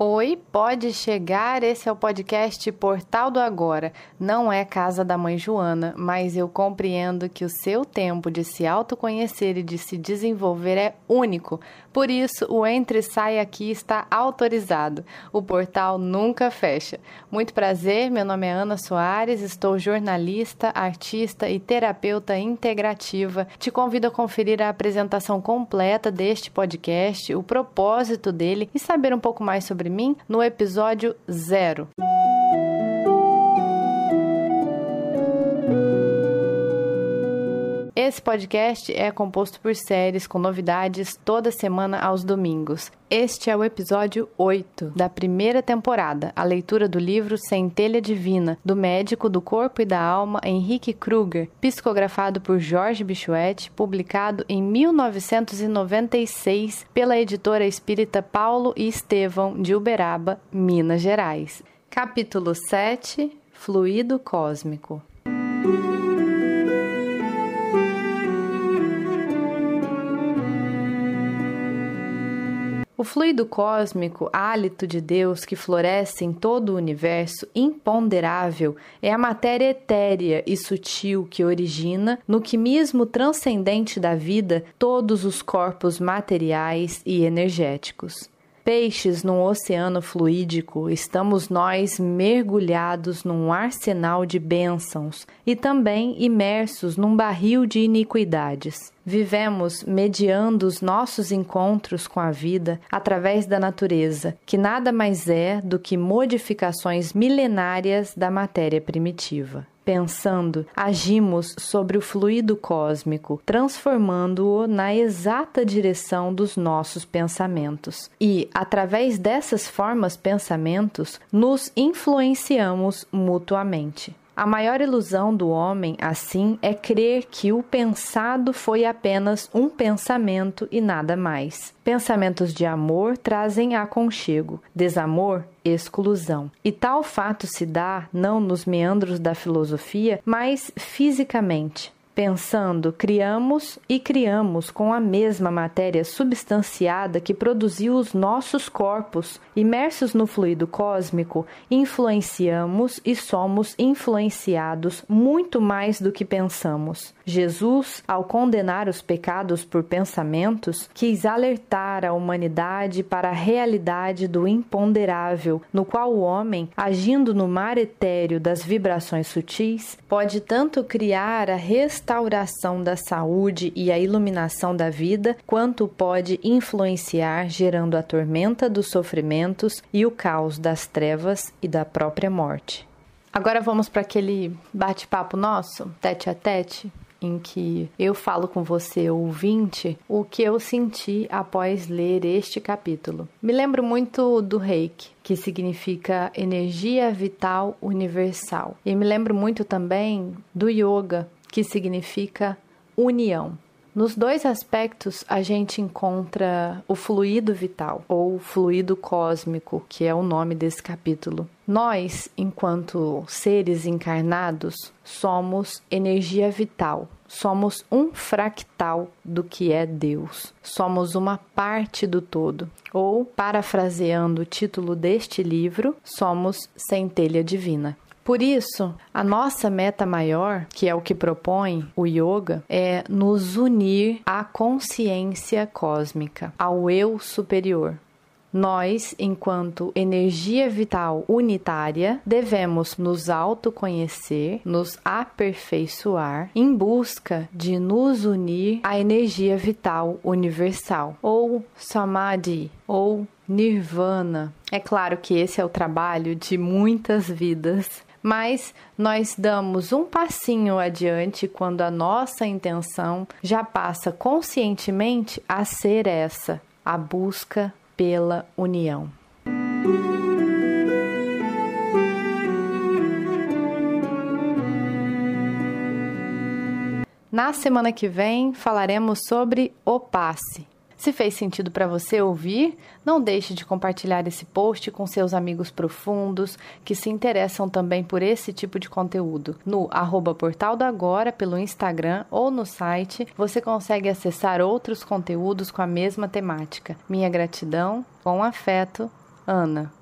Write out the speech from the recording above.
Oi, pode chegar. Esse é o podcast Portal do Agora. Não é casa da mãe Joana, mas eu compreendo que o seu tempo de se autoconhecer e de se desenvolver é único. Por isso, o Entre e Sai aqui está autorizado. O portal nunca fecha. Muito prazer, meu nome é Ana Soares, estou jornalista, artista e terapeuta integrativa. Te convido a conferir a apresentação completa deste podcast, o propósito dele e saber um pouco mais sobre mim no episódio zero. Esse podcast é composto por séries com novidades toda semana aos domingos. Este é o episódio 8 da primeira temporada, a leitura do livro Centelha Divina, do médico do corpo e da alma Henrique Kruger, psicografado por Jorge Bichuete, publicado em 1996 pela editora espírita Paulo e Estevão de Uberaba, Minas Gerais. Capítulo 7 Fluido Cósmico O fluido cósmico, hálito de Deus que floresce em todo o universo, imponderável, é a matéria etérea e sutil que origina, no quimismo transcendente da vida, todos os corpos materiais e energéticos peixes num oceano fluídico, estamos nós mergulhados num arsenal de bênçãos e também imersos num barril de iniquidades. Vivemos mediando os nossos encontros com a vida através da natureza, que nada mais é do que modificações milenárias da matéria primitiva pensando, agimos sobre o fluido cósmico, transformando-o na exata direção dos nossos pensamentos. E, através dessas formas pensamentos, nos influenciamos mutuamente. A maior ilusão do homem, assim, é crer que o pensado foi apenas um pensamento e nada mais. Pensamentos de amor trazem aconchego, desamor, exclusão. E tal fato se dá não nos meandros da filosofia, mas fisicamente. Pensando, criamos e criamos com a mesma matéria substanciada que produziu os nossos corpos. Imersos no fluido cósmico, influenciamos e somos influenciados muito mais do que pensamos. Jesus, ao condenar os pecados por pensamentos, quis alertar a humanidade para a realidade do imponderável, no qual o homem, agindo no mar etéreo das vibrações sutis, pode tanto criar a restauração da saúde e a iluminação da vida, quanto pode influenciar gerando a tormenta dos sofrimentos e o caos das trevas e da própria morte. Agora vamos para aquele bate-papo nosso, tete a tete em que eu falo com você, ouvinte, o que eu senti após ler este capítulo. Me lembro muito do Reiki, que significa energia vital universal. E me lembro muito também do Yoga, que significa união. Nos dois aspectos, a gente encontra o fluido vital ou fluido cósmico, que é o nome desse capítulo. Nós, enquanto seres encarnados, somos energia vital. Somos um fractal do que é Deus. Somos uma parte do todo. Ou, parafraseando o título deste livro, somos centelha divina. Por isso, a nossa meta maior, que é o que propõe o yoga, é nos unir à consciência cósmica, ao eu superior. Nós, enquanto energia vital unitária, devemos nos autoconhecer, nos aperfeiçoar em busca de nos unir à energia vital universal, ou samadhi, ou nirvana. É claro que esse é o trabalho de muitas vidas, mas nós damos um passinho adiante quando a nossa intenção já passa conscientemente a ser essa, a busca pela união. Na semana que vem falaremos sobre o passe. Se fez sentido para você ouvir, não deixe de compartilhar esse post com seus amigos profundos que se interessam também por esse tipo de conteúdo. No arroba Portal do Agora, pelo Instagram ou no site, você consegue acessar outros conteúdos com a mesma temática. Minha gratidão, com afeto, Ana.